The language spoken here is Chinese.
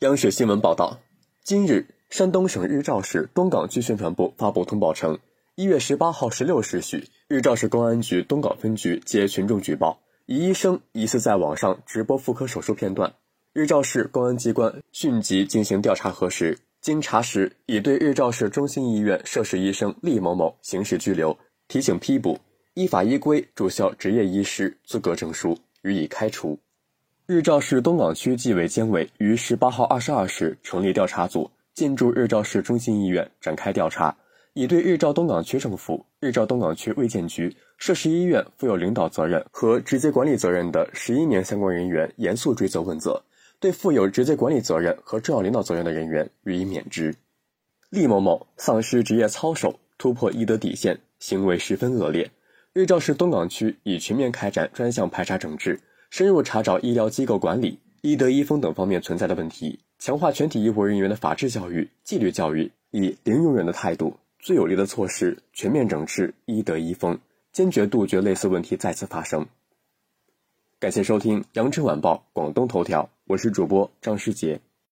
央视新闻报道，今日，山东省日照市东港区宣传部发布通报称，一月十八号十六时许，日照市公安局东港分局接群众举报，一医生疑似在网上直播妇科手术片段。日照市公安机关迅即进行调查核实，经查实，已对日照市中心医院涉事医生厉某某刑事拘留，提请批捕，依法依规注销执业医师资格证书，予以开除。日照市东港区纪委监委于十八号二十二时成立调查组，进驻日照市中心医院展开调查，已对日照东港区政府、日照东港区卫健局涉事医院负有领导责任和直接管理责任的十一名相关人员严肃追责问责，对负有直接管理责任和重要领导责任的人员予以免职。厉某某丧失职业操守，突破医德底线，行为十分恶劣。日照市东港区已全面开展专项排查整治。深入查找医疗机构管理、医德医风等方面存在的问题，强化全体医护人员的法治教育、纪律教育，以零容忍的态度、最有力的措施全面整治医德医风，坚决杜绝类似问题再次发生。感谢收听《羊城晚报·广东头条》，我是主播张世杰。